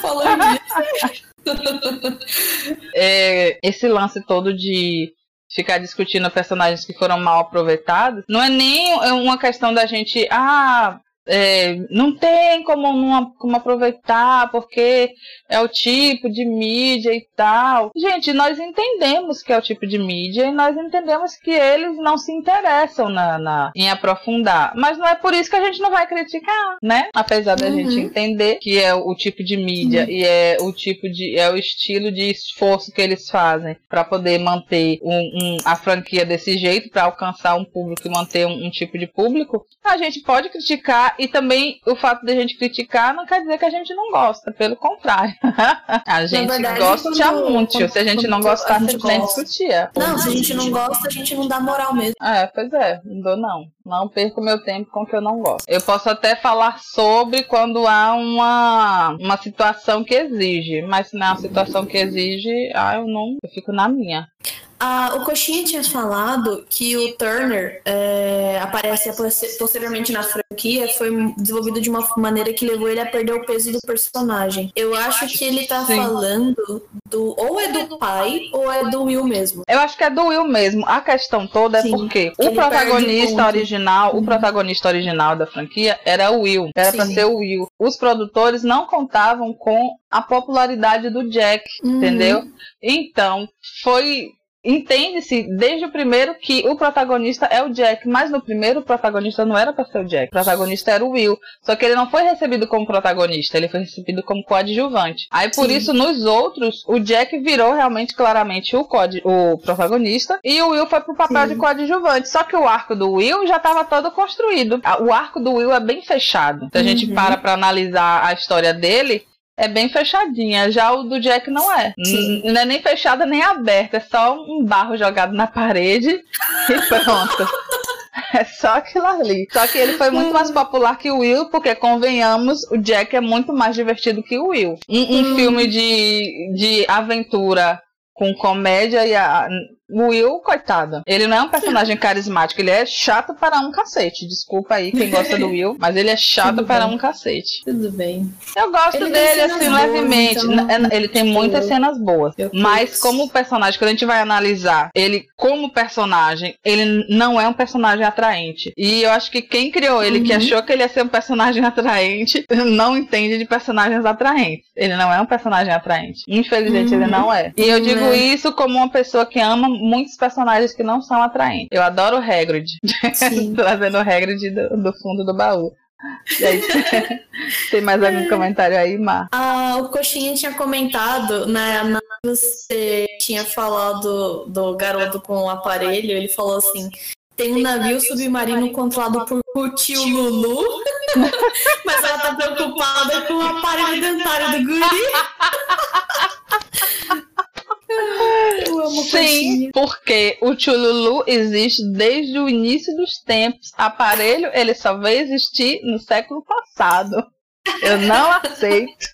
Falou disso. é, esse lance todo de ficar discutindo personagens que foram mal aproveitados, não é nem uma questão da gente, ah, é, não tem como, não, como aproveitar porque é o tipo de mídia e tal. Gente, nós entendemos que é o tipo de mídia e nós entendemos que eles não se interessam na, na em aprofundar. Mas não é por isso que a gente não vai criticar, né? Apesar da uhum. gente entender que é o, tipo de mídia uhum. e é o tipo de é o estilo de esforço que eles fazem para poder manter um, um, a franquia desse jeito, para alcançar um público e manter um, um tipo de público. A gente pode criticar e também o fato de a gente criticar não quer dizer que a gente não gosta, pelo contrário. a gente verdade, gosta quando, muito. Quando, se a gente não gostasse, a gente, nem discutia. Não, se a gente não gosta, a gente não dá moral mesmo. É, pois é, não dou não. Não perco meu tempo com o que eu não gosto. Eu posso até falar sobre quando há uma, uma situação que exige, mas se não é uma situação que exige, ah, eu não, eu fico na minha. Ah, o Coxinha tinha falado que o Turner é, aparece posteriormente na franquia, foi desenvolvido de uma maneira que levou ele a perder o peso do personagem. Eu acho que ele tá Sim. falando do. Ou é do pai, ou é do Will mesmo. Eu acho que é do Will mesmo. A questão toda é Sim, porque o protagonista original, uhum. o protagonista original da franquia era o Will. Era pra ser o Will. Os produtores não contavam com a popularidade do Jack, uhum. entendeu? Então, foi Entende-se desde o primeiro que o protagonista é o Jack, mas no primeiro o protagonista não era para ser o Jack, o protagonista era o Will. Só que ele não foi recebido como protagonista, ele foi recebido como coadjuvante. Aí por Sim. isso nos outros o Jack virou realmente claramente o, o protagonista e o Will foi pro papel Sim. de coadjuvante. Só que o arco do Will já estava todo construído. O arco do Will é bem fechado. Se a gente uhum. para para analisar a história dele, é bem fechadinha. Já o do Jack não é. Não é nem fechada nem aberta. É só um barro jogado na parede e pronto. É só aquilo ali. Só que ele foi muito mais popular que o Will, porque, convenhamos, o Jack é muito mais divertido que o Will. Um, um hum. filme de, de aventura com comédia e a, o Will, coitado, ele não é um personagem carismático, ele é chato para um cacete. Desculpa aí quem gosta do Will, mas ele é chato Tudo para bem. um cacete. Tudo bem. Eu gosto ele dele, assim, boas, levemente. Então... É, ele tem muitas cenas boas. Mas como personagem, quando a gente vai analisar ele como personagem, ele não é um personagem atraente. E eu acho que quem criou ele, uhum. que achou que ele ia ser um personagem atraente, não entende de personagens atraentes. Ele não é um personagem atraente. Infelizmente, uhum. ele não é. E eu digo uhum. isso como uma pessoa que ama muitos personagens que não são atraentes. Eu adoro o Hagrid. Trazendo o Hagrid do, do fundo do baú. E aí, tem mais algum comentário aí, Mar? Ah, o Coxinha tinha comentado, né, na, você tinha falado do garoto com o aparelho, ele falou assim, tem um navio submarino controlado por tio Lulu, mas ela tá preocupada com o aparelho dentário do guri. Sim, porque o Chululu existe desde o início dos tempos. Aparelho, ele só veio existir no século passado. Eu não aceito.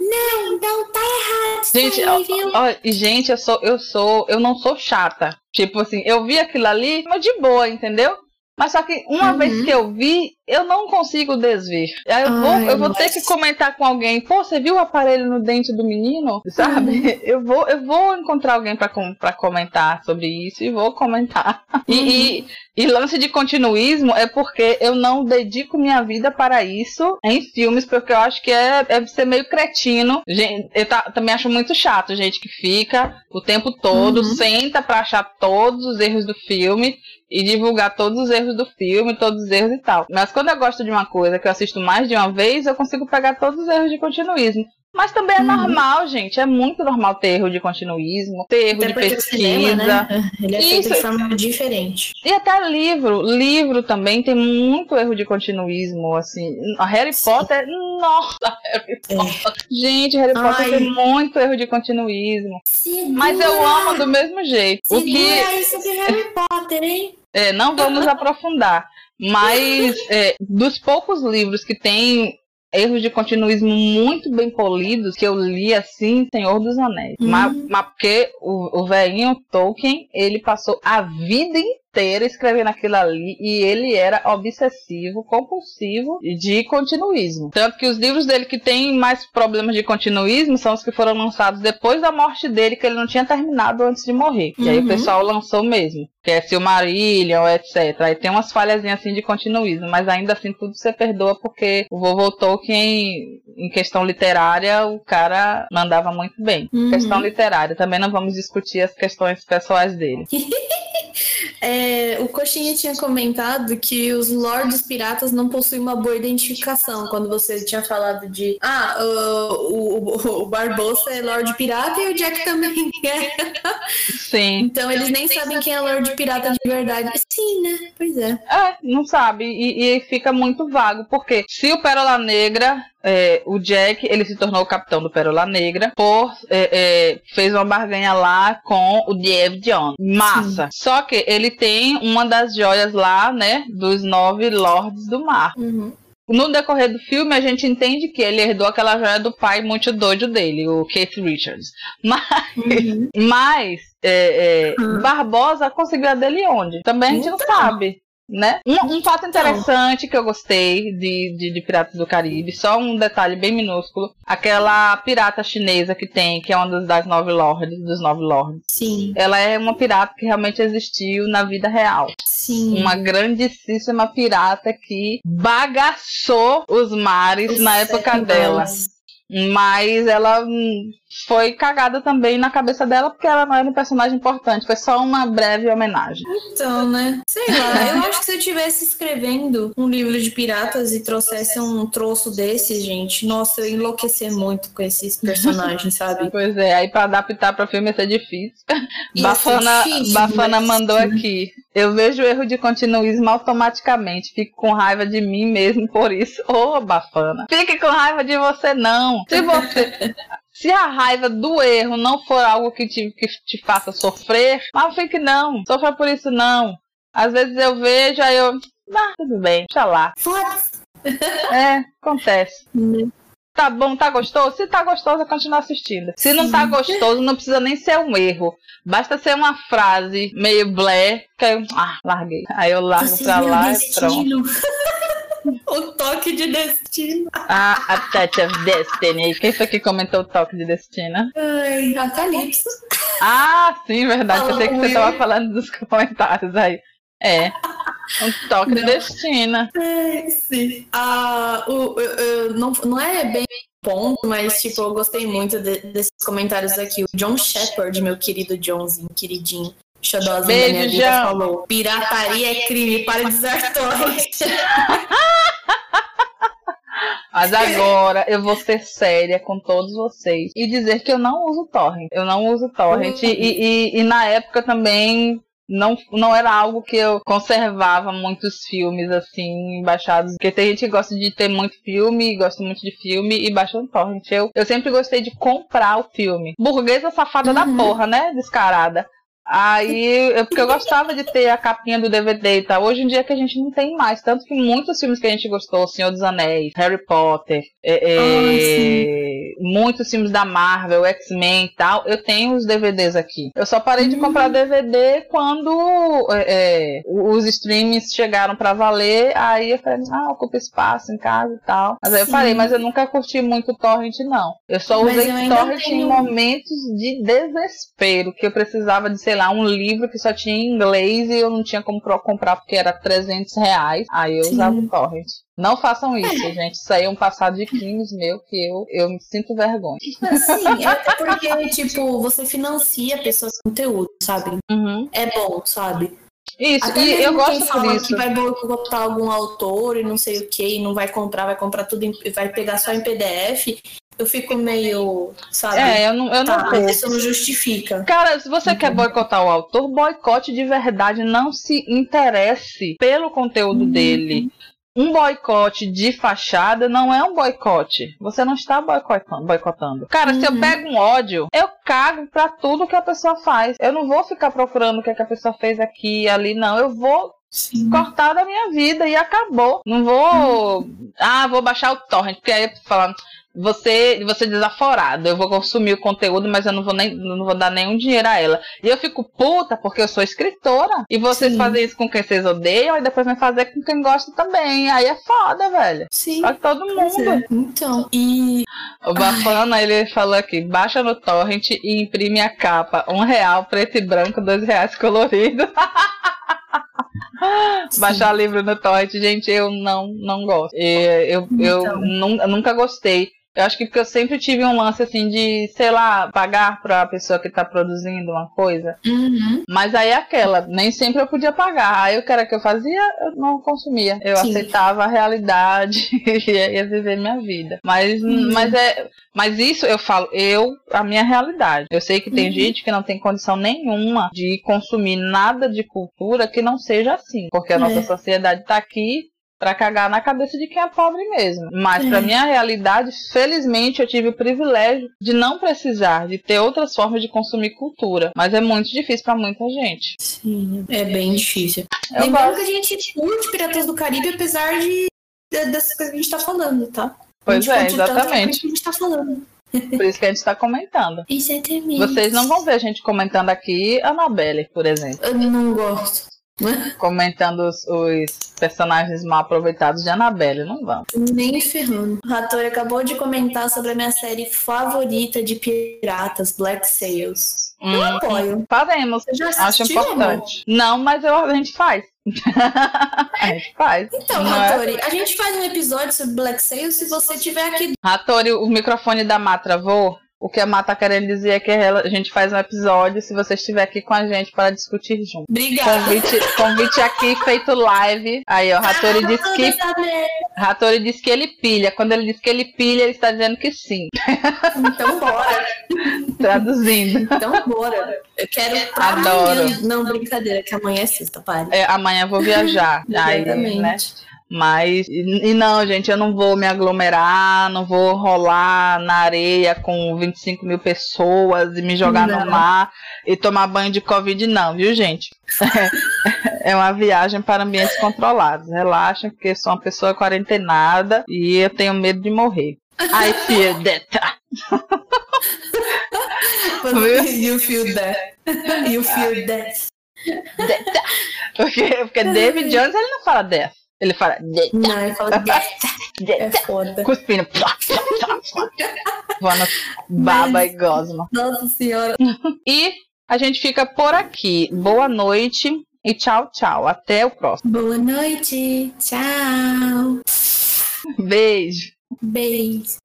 Não, não tá errado. Gente, aí, ó, ó, gente, eu sou, eu sou, eu não sou chata. Tipo assim, eu vi aquilo ali, mas de boa, entendeu? Mas só que uma uhum. vez que eu vi, eu não consigo desver. Eu vou, eu vou ter que comentar com alguém, pô, você viu o aparelho no dente do menino? Sabe? Uhum. Eu, vou, eu vou encontrar alguém para comentar sobre isso e vou comentar. Uhum. E, e, e, lance de continuismo é porque eu não dedico minha vida para isso em filmes, porque eu acho que é, é ser meio cretino. Gente, eu tá, também acho muito chato, gente que fica o tempo todo, uhum. senta para achar todos os erros do filme e divulgar todos os erros do filme, todos os erros e tal. Mas quando eu gosto de uma coisa que eu assisto mais de uma vez, eu consigo pegar todos os erros de continuismo. Mas também é uhum. normal, gente. É muito normal ter erro de continuismo, ter erro até de pesquisa. Cinema, né? Ele é Isso. de forma diferente. E até livro. Livro também tem muito erro de continuismo, assim. A Harry Sim. Potter, nossa, Harry é. Potter. Gente, Harry Ai. Potter tem muito erro de continuismo. Segura. Mas eu amo do mesmo jeito. Segura o que isso de Harry Potter, hein? É, não vamos aprofundar. Mas é, dos poucos livros que tem erros de continuismo muito bem polidos que eu li assim, Senhor dos Anéis. Uhum. Mas, mas porque o, o velhinho Tolkien, ele passou a vida inteira escrevendo aquilo ali e ele era obsessivo, compulsivo de continuismo. Tanto que os livros dele que tem mais problemas de continuismo são os que foram lançados depois da morte dele, que ele não tinha terminado antes de morrer. Uhum. E aí o uhum. pessoal lançou mesmo, que é Silmarillion, etc. Aí tem umas falhas assim de continuismo, mas ainda assim tudo você perdoa porque o vovô Tolkien, em questão literária, o cara mandava muito bem. Uhum. Questão literária, também não vamos discutir as questões pessoais dele. É, o Coxinha tinha comentado que os lords piratas não possuem uma boa identificação. Quando você tinha falado de. Ah, o, o, o Barbosa é Lord Pirata e o Jack também é. Sim. Então eles nem sabem quem é Lord Pirata de verdade. Sim, né? Pois é. É, não sabe. E, e fica muito vago. Porque se o Pérola Negra é, o Jack ele se tornou o capitão do Pérola Negra por é, é, fez uma barganha lá com o Dave John massa Sim. só que ele tem uma das joias lá né dos nove lords do mar uhum. No decorrer do filme, a gente entende que ele herdou aquela joia do pai muito doido dele, o Keith Richards. Mas, uhum. mas é, é, uhum. Barbosa conseguiu a dele onde? Também a gente então. não sabe né? Um, um fato interessante que eu gostei de, de, de, Piratas do Caribe, só um detalhe bem minúsculo, aquela pirata chinesa que tem, que é uma das nove lords, dos nove lords. Sim. Ela é uma pirata que realmente existiu na vida real. Sim. Uma grandíssima pirata que bagaçou os mares os na época dela. Mas ela foi cagada também na cabeça dela porque ela não era um personagem importante, foi só uma breve homenagem. Então, né? Sei lá, eu acho que se eu estivesse escrevendo um livro de piratas e trouxesse um troço desse, gente, nossa, eu ia enlouquecer muito com esses personagens, sabe? Pois é, aí pra adaptar pra filme ia ser difícil. Bafana, difícil, Bafana mandou aqui. Eu vejo erro de continuismo automaticamente. Fico com raiva de mim mesmo por isso. Ô, oh, Bafana. Fique com raiva de você, não. Se você. Se a raiva do erro não for algo que te, que te faça sofrer, mas fique não, sofra por isso não. Às vezes eu vejo, aí eu. Ah, tudo bem, deixa lá. Foda-se. É, acontece. Tá bom, tá gostoso? Se tá gostoso, eu continuo assistindo. Se não tá gostoso, não precisa nem ser um erro. Basta ser uma frase meio blé, que eu. Ah, larguei. Aí eu largo Você pra lá e pronto. o toque de destino. Ah, a Touch of Destiny. Quem foi que comentou o toque de destino? Ai, a Calypso. Ah, sim, verdade. Pensei que você estava falando dos comentários aí. É. Um toque não. de destino. É, sim. Ah, o, o, não, não é bem ponto, mas tipo, eu gostei muito de, desses comentários aqui. O John Shepard, meu querido Johnzinho, queridinho. Xodózinho Beijo, da minha vida João. falou: pirataria é crime para torres. Mas agora eu vou ser séria com todos vocês e dizer que eu não uso torrent. Eu não uso torrent. Uhum. E, e, e, na época também não, não era algo que eu conservava muitos filmes assim baixados. Porque tem gente que gosta de ter muito filme, gosta muito de filme e baixa no torrent. Eu, eu sempre gostei de comprar o filme. Burguesa safada uhum. da porra, né? Descarada. Aí, eu, porque eu gostava de ter a capinha do DVD e tal. Hoje em dia que a gente não tem mais. Tanto que muitos filmes que a gente gostou, Senhor dos Anéis, Harry Potter, é, é, muitos filmes da Marvel, X-Men e tal, eu tenho os DVDs aqui. Eu só parei de Hum. comprar DVD quando é, é, os streams chegaram pra valer, aí eu falei, ah, ocupa espaço em casa e tal. Mas aí eu parei, mas eu nunca curti muito torrent, não. Eu só usei eu torrent em tenho- momentos de desespero, que eu precisava de, sei lá, um livro que só tinha em inglês e eu não tinha como comprar porque era 300 reais. Aí eu Sim. usava o torrent. Não façam isso, gente. Isso aí é um passado de crimes meu que eu, eu me sinto vergonha. Sim, é até porque, tipo, você financia pessoas com conteúdo, sabe? É bom, sabe? Isso, Até e eu gosto fala isso. que vai boicotar algum autor e não sei o que, e não vai comprar, vai comprar tudo, em- vai pegar só em PDF, eu fico meio, sabe? É, eu não, eu não tá, curto. isso não justifica. Cara, se você Uhum. quer boicotar o autor, boicote de verdade. Não se interesse pelo conteúdo Uhum. dele. Um boicote de fachada não é um boicote. Você não está boicotando. Cara, se eu Uhum. pego um ódio, eu cago pra tudo que a pessoa faz. Eu não vou ficar procurando o que, é que a pessoa fez aqui e ali, não. Eu vou Sim. cortar da minha vida e acabou. Não vou. Ah, vou baixar o torrent, porque aí falando. Você, você desaforado, eu vou consumir o conteúdo, mas eu não vou nem não vou dar nenhum dinheiro a ela. E eu fico puta porque eu sou escritora. E vocês Sim. fazem isso com quem vocês odeiam e depois vem fazer com quem gosta também. Aí é foda, velho. Sim. Pra todo mundo. é. Então, e O Bafana, ele falou aqui, baixa no torrent e imprime a capa. Um real, preto e branco, dois reais colorido. Baixar livro no torrent, gente, eu não, não gosto. Eu, eu, Então. nun- eu nunca gostei. Eu acho que porque eu sempre tive um lance assim de, sei lá, pagar pra pessoa que tá produzindo uma coisa. Uhum. Mas aí é aquela, nem sempre eu podia pagar. Aí o que era que eu fazia, eu não consumia. Eu Sim. aceitava a realidade e ia, viver minha vida. Mas, Uhum. mas é. Mas isso eu falo, eu, a minha realidade. Eu sei que tem Uhum. gente que não tem condição nenhuma de consumir nada de cultura que não seja assim. Porque a É. nossa sociedade tá aqui pra cagar na cabeça de quem é pobre mesmo. Mas É. pra minha realidade, felizmente eu tive o privilégio de não precisar de ter outras formas de consumir cultura. Mas é muito difícil pra muita gente. Sim, é bem difícil. Eu Lembrando gosto. que a gente curte Piratas do Caribe, apesar de de- dessas coisas que a gente tá falando, tá? Pois é, exatamente. que a gente tá falando. Por isso que a gente tá comentando. Exatamente. Vocês não vão ver a gente comentando aqui Annabelle, por exemplo. Eu não gosto. Comentando os, os personagens mal aproveitados de Annabelle. Não vão. Nem ferrando. O Rator acabou de comentar sobre a minha série favorita de piratas, Black Sails. Eu Hum, apoio. faremos. Já Acho assistiu, amor? importante. Não, mas eu, a gente faz. a gente faz. Então, Não é? Ratori, a gente faz um episódio sobre Black Sails se você tiver aqui. Ratori, o microfone da Má travou. O que a Má tá querendo dizer é que a gente faz um episódio se você estiver aqui com a gente para discutir junto. Obrigada. Convite, convite aqui feito live. Aí, ó, Ratori disse que. Ratori disse que ele pilha. Quando ele diz que ele pilha, ele está dizendo que sim. Então bora. Traduzindo. Então bora. Eu quero pra Adoro. Não, brincadeira, que amanhã é sexta, pare. É, amanhã eu vou viajar. Aí, Exatamente. né? Mas, e, não, gente, eu não vou me aglomerar, não vou rolar na areia com 25 mil pessoas e me jogar Não. no mar e tomar banho de Covid, não, viu, gente? É uma viagem para ambientes controlados. Relaxem, porque sou uma pessoa quarentenada e eu tenho medo de morrer. I fear death. you feel that. You feel that. Death. Porque, porque David Jones ele não fala death. Ele fala. Não, falo death. É foda. Cuspindo. Voando baba Mas- e gosma. Nossa senhora. E a gente fica por aqui. Boa noite e tchau, tchau. Até o próximo. Boa noite. Tchau. Beijo. Beijo.